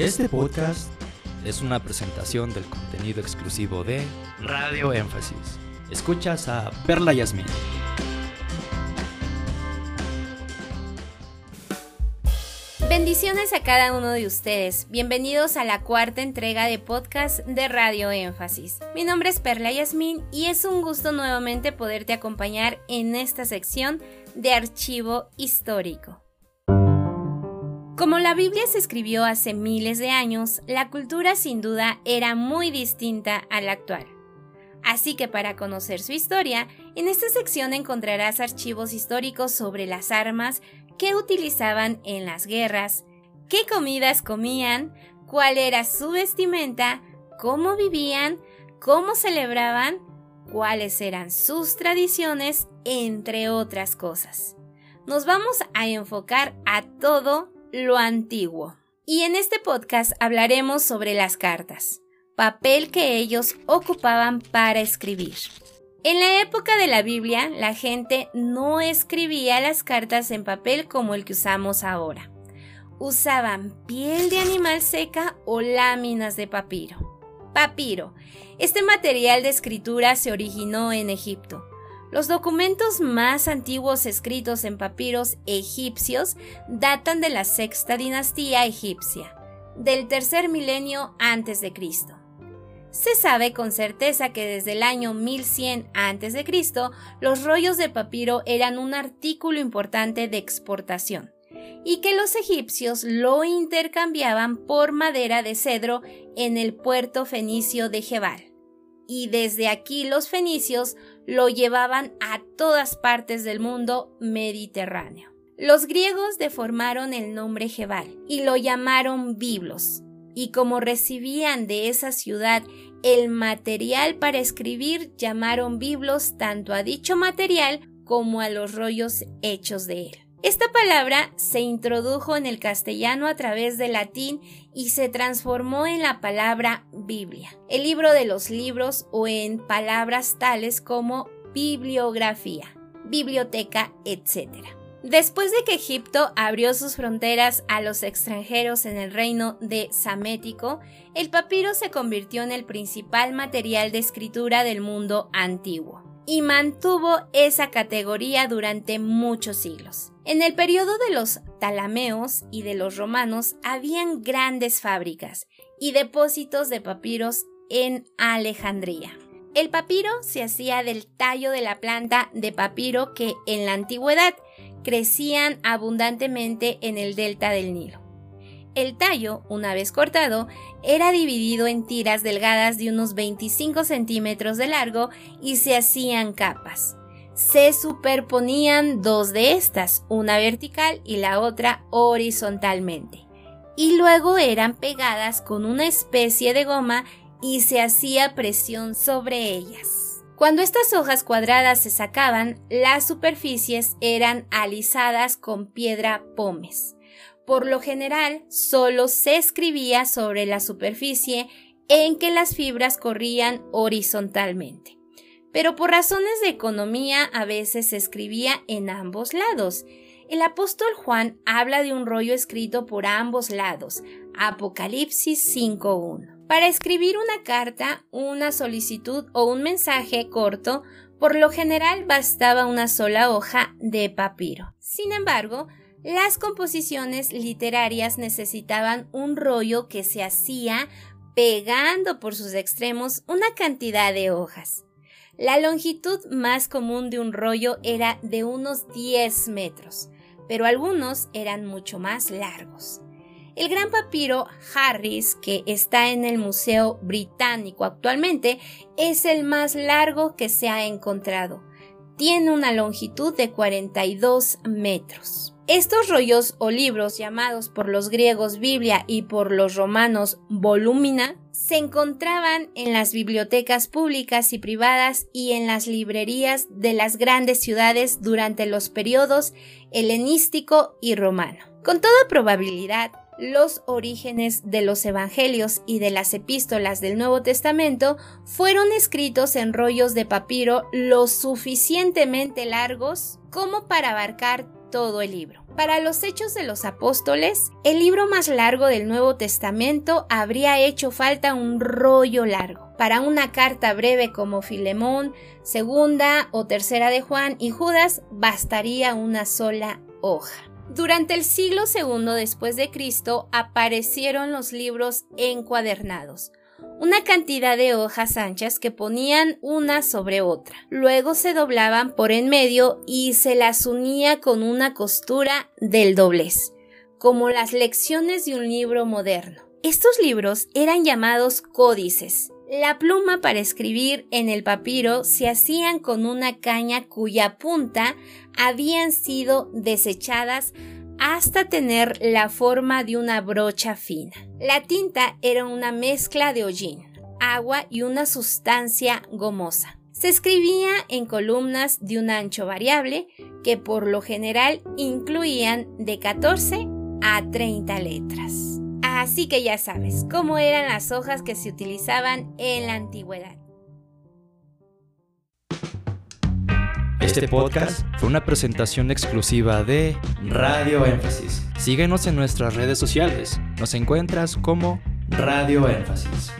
Este podcast es una presentación del contenido exclusivo de Radio Énfasis. Escuchas a Perla Yasmin. Bendiciones a cada uno de ustedes. Bienvenidos a la cuarta entrega de podcast de Radio Énfasis. Mi nombre es Perla Yasmin y es un gusto nuevamente poderte acompañar en esta sección de archivo histórico. Como la Biblia se escribió hace miles de años, la cultura sin duda era muy distinta a la actual. Así que para conocer su historia, en esta sección encontrarás archivos históricos sobre las armas que utilizaban en las guerras, qué comidas comían, cuál era su vestimenta, cómo vivían, cómo celebraban, cuáles eran sus tradiciones, entre otras cosas. Nos vamos a enfocar a todo lo antiguo. Y en este podcast hablaremos sobre las cartas, papel que ellos ocupaban para escribir. En la época de la Biblia, la gente no escribía las cartas en papel como el que usamos ahora. Usaban piel de animal seca o láminas de papiro. Papiro. Este material de escritura se originó en Egipto. Los documentos más antiguos escritos en papiros egipcios datan de la sexta dinastía egipcia, del tercer milenio antes de Cristo. Se sabe con certeza que desde el año 1100 a.C. los rollos de papiro eran un artículo importante de exportación y que los egipcios lo intercambiaban por madera de cedro en el puerto fenicio de Jebal y desde aquí los fenicios lo llevaban a todas partes del mundo mediterráneo. Los griegos deformaron el nombre Jebal y lo llamaron Biblos, y como recibían de esa ciudad el material para escribir, llamaron Biblos tanto a dicho material como a los rollos hechos de él. Esta palabra se introdujo en el castellano a través del latín y se transformó en la palabra Biblia, el libro de los libros o en palabras tales como bibliografía, biblioteca, etc. Después de que Egipto abrió sus fronteras a los extranjeros en el reino de Samético, el papiro se convirtió en el principal material de escritura del mundo antiguo y mantuvo esa categoría durante muchos siglos. En el periodo de los talameos y de los romanos habían grandes fábricas y depósitos de papiros en Alejandría. El papiro se hacía del tallo de la planta de papiro que en la antigüedad crecían abundantemente en el delta del Nilo. El tallo, una vez cortado, era dividido en tiras delgadas de unos 25 centímetros de largo y se hacían capas. Se superponían dos de estas, una vertical y la otra horizontalmente, y luego eran pegadas con una especie de goma y se hacía presión sobre ellas. Cuando estas hojas cuadradas se sacaban, las superficies eran alisadas con piedra pómez por lo general solo se escribía sobre la superficie en que las fibras corrían horizontalmente. Pero por razones de economía a veces se escribía en ambos lados. El apóstol Juan habla de un rollo escrito por ambos lados, Apocalipsis 5.1. Para escribir una carta, una solicitud o un mensaje corto, por lo general bastaba una sola hoja de papiro. Sin embargo, las composiciones literarias necesitaban un rollo que se hacía pegando por sus extremos una cantidad de hojas. La longitud más común de un rollo era de unos 10 metros, pero algunos eran mucho más largos. El gran papiro Harris, que está en el Museo Británico actualmente, es el más largo que se ha encontrado. Tiene una longitud de 42 metros. Estos rollos o libros llamados por los griegos Biblia y por los romanos volumina se encontraban en las bibliotecas públicas y privadas y en las librerías de las grandes ciudades durante los periodos helenístico y romano. Con toda probabilidad, los orígenes de los evangelios y de las epístolas del Nuevo Testamento fueron escritos en rollos de papiro lo suficientemente largos como para abarcar todo el libro. Para los Hechos de los Apóstoles, el libro más largo del Nuevo Testamento habría hecho falta un rollo largo. Para una carta breve como Filemón, segunda o tercera de Juan y Judas, bastaría una sola hoja. Durante el siglo II después de Cristo aparecieron los libros encuadernados, una cantidad de hojas anchas que ponían una sobre otra. Luego se doblaban por en medio y se las unía con una costura del doblez, como las lecciones de un libro moderno. Estos libros eran llamados códices. La pluma para escribir en el papiro se hacían con una caña cuya punta habían sido desechadas hasta tener la forma de una brocha fina. La tinta era una mezcla de hollín, agua y una sustancia gomosa. Se escribía en columnas de un ancho variable que por lo general incluían de 14 a 30 letras. Así que ya sabes cómo eran las hojas que se utilizaban en la antigüedad. Este podcast fue una presentación exclusiva de Radio Énfasis. Síguenos en nuestras redes sociales. Nos encuentras como Radio Énfasis.